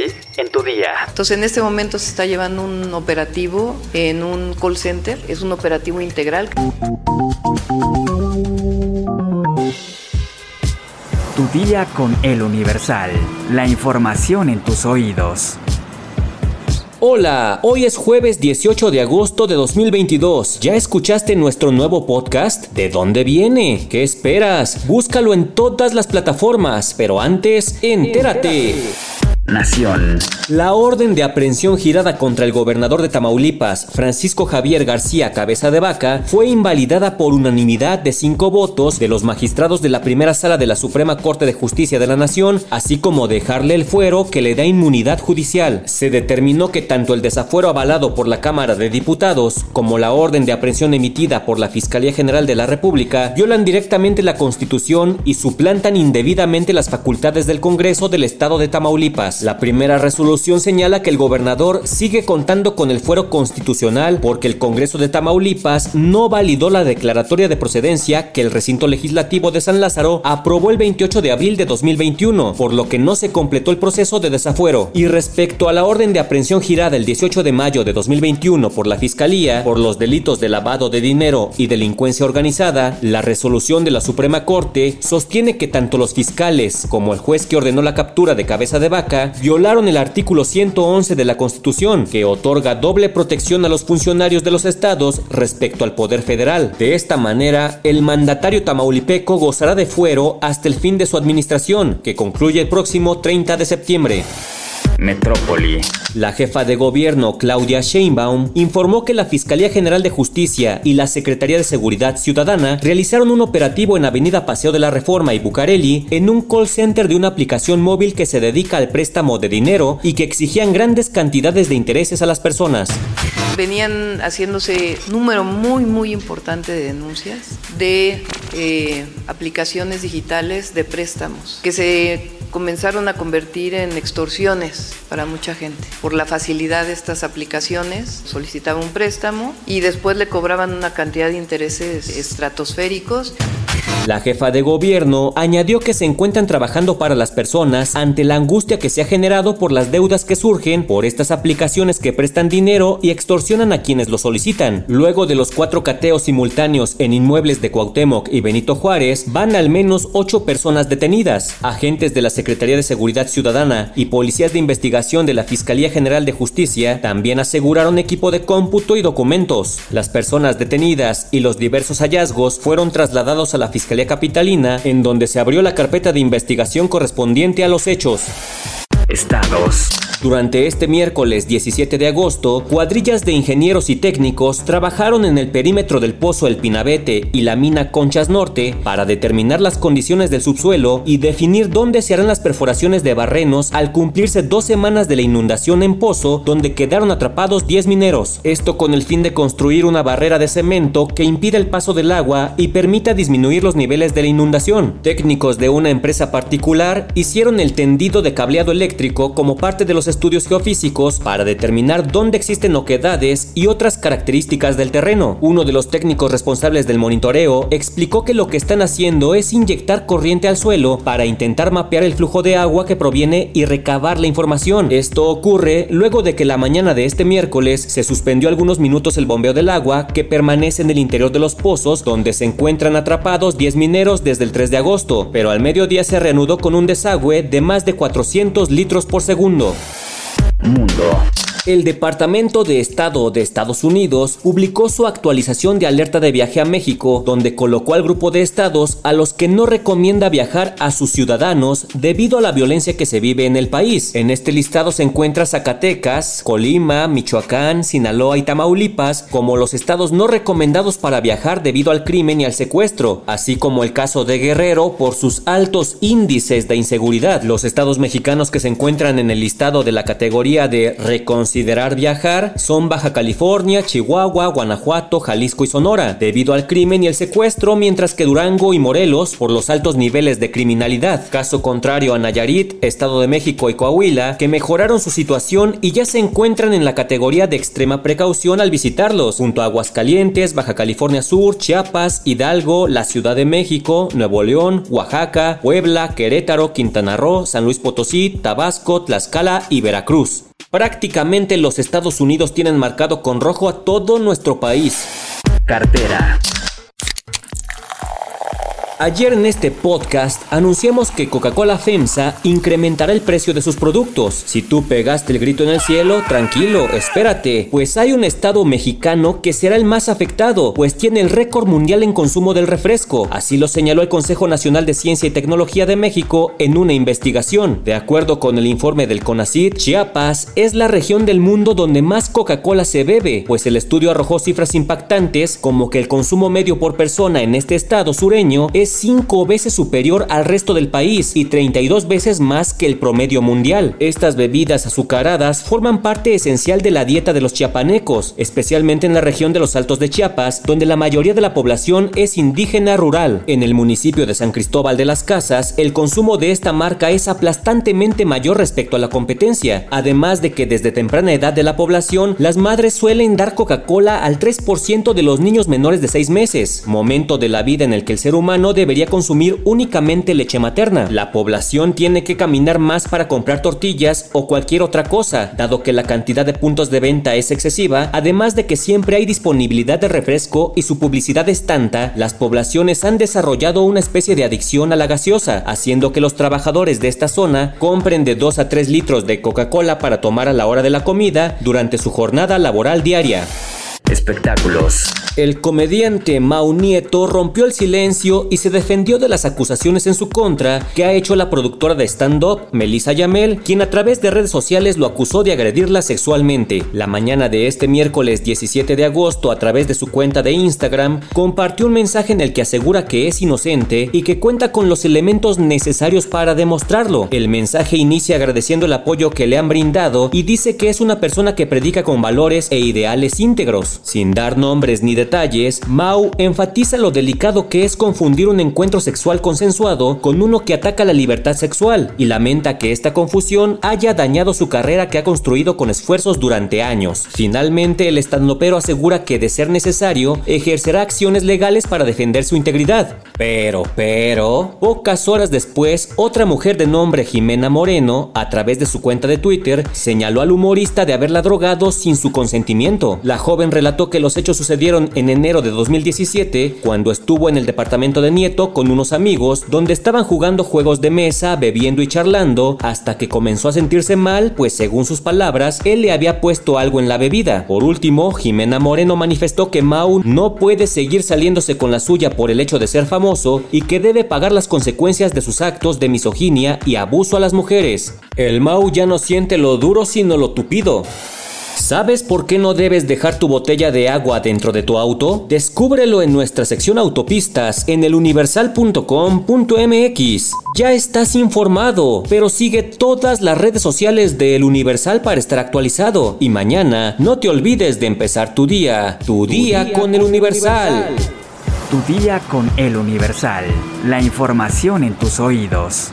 hoy en tu día. Entonces en este momento se está llevando un operativo en un call center, es un operativo integral. Tu día con el Universal. La información en tus oídos. Hola, hoy es jueves 18 de agosto de 2022. ¿Ya escuchaste nuestro nuevo podcast? ¿De dónde viene? ¿Qué esperas? Búscalo en todas las plataformas, pero antes, entérate. Nación. La orden de aprehensión girada contra el gobernador de Tamaulipas, Francisco Javier García Cabeza de Vaca, fue invalidada por unanimidad de cinco votos de los magistrados de la primera sala de la Suprema Corte de Justicia de la Nación, así como dejarle el fuero que le da inmunidad judicial. Se determinó que tanto el desafuero avalado por la Cámara de Diputados como la orden de aprehensión emitida por la Fiscalía General de la República violan directamente la Constitución y suplantan indebidamente las facultades del Congreso del Estado de Tamaulipas. La primera resolución señala que el gobernador sigue contando con el fuero constitucional porque el Congreso de Tamaulipas no validó la declaratoria de procedencia que el recinto legislativo de San Lázaro aprobó el 28 de abril de 2021, por lo que no se completó el proceso de desafuero. Y respecto a la orden de aprehensión girada el 18 de mayo de 2021 por la Fiscalía por los delitos de lavado de dinero y delincuencia organizada, la resolución de la Suprema Corte sostiene que tanto los fiscales como el juez que ordenó la captura de cabeza de vaca violaron el artículo 111 de la Constitución, que otorga doble protección a los funcionarios de los estados respecto al poder federal. De esta manera, el mandatario tamaulipeco gozará de fuero hasta el fin de su administración, que concluye el próximo 30 de septiembre. Metrópoli. La jefa de gobierno, Claudia Sheinbaum, informó que la Fiscalía General de Justicia y la Secretaría de Seguridad Ciudadana realizaron un operativo en Avenida Paseo de la Reforma y Bucareli en un call center de una aplicación móvil que se dedica al préstamo de dinero y que exigían grandes cantidades de intereses a las personas. Venían haciéndose número muy, muy importante de denuncias de eh, aplicaciones digitales de préstamos que se comenzaron a convertir en extorsiones para mucha gente. Por la facilidad de estas aplicaciones, solicitaba un préstamo y después le cobraban una cantidad de intereses estratosféricos. La jefa de gobierno añadió que se encuentran trabajando para las personas ante la angustia que se ha generado por las deudas que surgen por estas aplicaciones que prestan dinero y extorsionan a quienes lo solicitan. Luego de los cuatro cateos simultáneos en inmuebles de Cuauhtémoc y Benito Juárez, van al menos ocho personas detenidas. Agentes de la Secretaría de Seguridad Ciudadana y policías de investigación de la Fiscalía General de Justicia también aseguraron equipo de cómputo y documentos. Las personas detenidas y los diversos hallazgos fueron trasladados a la Fiscalía Capitalina, en donde se abrió la carpeta de investigación correspondiente a los hechos. Estados. Durante este miércoles 17 de agosto, cuadrillas de ingenieros y técnicos trabajaron en el perímetro del pozo El Pinabete y la mina Conchas Norte para determinar las condiciones del subsuelo y definir dónde se harán las perforaciones de barrenos al cumplirse dos semanas de la inundación en pozo donde quedaron atrapados 10 mineros. Esto con el fin de construir una barrera de cemento que impida el paso del agua y permita disminuir los niveles de la inundación. Técnicos de una empresa particular hicieron el tendido de cableado eléctrico como parte de los estudios geofísicos para determinar dónde existen oquedades y otras características del terreno. Uno de los técnicos responsables del monitoreo explicó que lo que están haciendo es inyectar corriente al suelo para intentar mapear el flujo de agua que proviene y recabar la información. Esto ocurre luego de que la mañana de este miércoles se suspendió algunos minutos el bombeo del agua que permanece en el interior de los pozos donde se encuentran atrapados 10 mineros desde el 3 de agosto, pero al mediodía se reanudó con un desagüe de más de 400 litros por segundo. Mundo. El Departamento de Estado de Estados Unidos publicó su actualización de alerta de viaje a México, donde colocó al grupo de estados a los que no recomienda viajar a sus ciudadanos debido a la violencia que se vive en el país. En este listado se encuentra Zacatecas, Colima, Michoacán, Sinaloa y Tamaulipas como los estados no recomendados para viajar debido al crimen y al secuestro, así como el caso de Guerrero por sus altos índices de inseguridad. Los estados mexicanos que se encuentran en el listado de la categoría de reconciliación considerar viajar son Baja California, Chihuahua, Guanajuato, Jalisco y Sonora, debido al crimen y el secuestro, mientras que Durango y Morelos por los altos niveles de criminalidad. Caso contrario a Nayarit, Estado de México y Coahuila, que mejoraron su situación y ya se encuentran en la categoría de extrema precaución al visitarlos, junto a Aguascalientes, Baja California Sur, Chiapas, Hidalgo, la Ciudad de México, Nuevo León, Oaxaca, Puebla, Querétaro, Quintana Roo, San Luis Potosí, Tabasco, Tlaxcala y Veracruz. Prácticamente los Estados Unidos tienen marcado con rojo a todo nuestro país. Cartera. Ayer en este podcast anunciamos que Coca-Cola FEMSA incrementará el precio de sus productos. Si tú pegaste el grito en el cielo, tranquilo, espérate, pues hay un estado mexicano que será el más afectado, pues tiene el récord mundial en consumo del refresco. Así lo señaló el Consejo Nacional de Ciencia y Tecnología de México en una investigación. De acuerdo con el informe del CONACYT, Chiapas es la región del mundo donde más Coca-Cola se bebe, pues el estudio arrojó cifras impactantes como que el consumo medio por persona en este estado sureño es cinco veces superior al resto del país y 32 veces más que el promedio mundial. Estas bebidas azucaradas forman parte esencial de la dieta de los chiapanecos, especialmente en la región de los Altos de Chiapas, donde la mayoría de la población es indígena rural. En el municipio de San Cristóbal de las Casas, el consumo de esta marca es aplastantemente mayor respecto a la competencia, además de que desde temprana edad de la población, las madres suelen dar Coca-Cola al 3% de los niños menores de 6 meses, momento de la vida en el que el ser humano debería consumir únicamente leche materna. La población tiene que caminar más para comprar tortillas o cualquier otra cosa, dado que la cantidad de puntos de venta es excesiva, además de que siempre hay disponibilidad de refresco y su publicidad es tanta, las poblaciones han desarrollado una especie de adicción a la gaseosa, haciendo que los trabajadores de esta zona compren de 2 a 3 litros de Coca-Cola para tomar a la hora de la comida durante su jornada laboral diaria. Espectáculos. El comediante Mau Nieto rompió el silencio y se defendió de las acusaciones en su contra que ha hecho la productora de stand-up, Melissa Yamel, quien a través de redes sociales lo acusó de agredirla sexualmente. La mañana de este miércoles 17 de agosto, a través de su cuenta de Instagram, compartió un mensaje en el que asegura que es inocente y que cuenta con los elementos necesarios para demostrarlo. El mensaje inicia agradeciendo el apoyo que le han brindado y dice que es una persona que predica con valores e ideales íntegros. Sin dar nombres ni detalles, Mau enfatiza lo delicado que es confundir un encuentro sexual consensuado con uno que ataca la libertad sexual y lamenta que esta confusión haya dañado su carrera que ha construido con esfuerzos durante años. Finalmente, el estandopero asegura que de ser necesario, ejercerá acciones legales para defender su integridad. Pero, pero, pocas horas después, otra mujer de nombre Jimena Moreno, a través de su cuenta de Twitter, señaló al humorista de haberla drogado sin su consentimiento. La joven relató que los hechos sucedieron en enero de 2017, cuando estuvo en el departamento de Nieto con unos amigos, donde estaban jugando juegos de mesa, bebiendo y charlando, hasta que comenzó a sentirse mal, pues según sus palabras, él le había puesto algo en la bebida. Por último, Jimena Moreno manifestó que Mau no puede seguir saliéndose con la suya por el hecho de ser famoso y que debe pagar las consecuencias de sus actos de misoginia y abuso a las mujeres. El Mau ya no siente lo duro sino lo tupido. ¿Sabes por qué no debes dejar tu botella de agua dentro de tu auto? Descúbrelo en nuestra sección autopistas en eluniversal.com.mx. Ya estás informado, pero sigue todas las redes sociales de El Universal para estar actualizado. Y mañana no te olvides de empezar tu día, tu, día, con, El Universal. Tu día con El Universal. La información en tus oídos.